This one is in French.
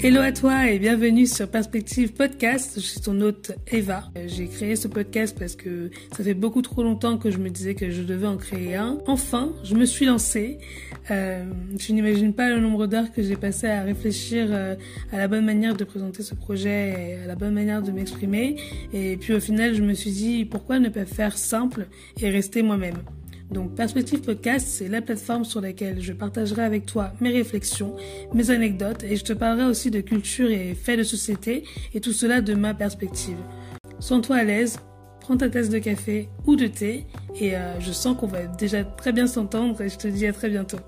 Hello à toi et bienvenue sur Perspective Podcast. Je suis ton hôte Eva. J'ai créé ce podcast parce que ça fait beaucoup trop longtemps que je me disais que je devais en créer un. Enfin, je me suis lancée. Euh, je n'imagine pas le nombre d'heures que j'ai passé à réfléchir euh, à la bonne manière de présenter ce projet et à la bonne manière de m'exprimer. Et puis au final, je me suis dit pourquoi ne pas faire simple et rester moi-même? Donc Perspective Podcast, c'est la plateforme sur laquelle je partagerai avec toi mes réflexions, mes anecdotes et je te parlerai aussi de culture et faits de société et tout cela de ma perspective. Sens-toi à l'aise, prends ta tasse de café ou de thé et euh, je sens qu'on va déjà très bien s'entendre et je te dis à très bientôt.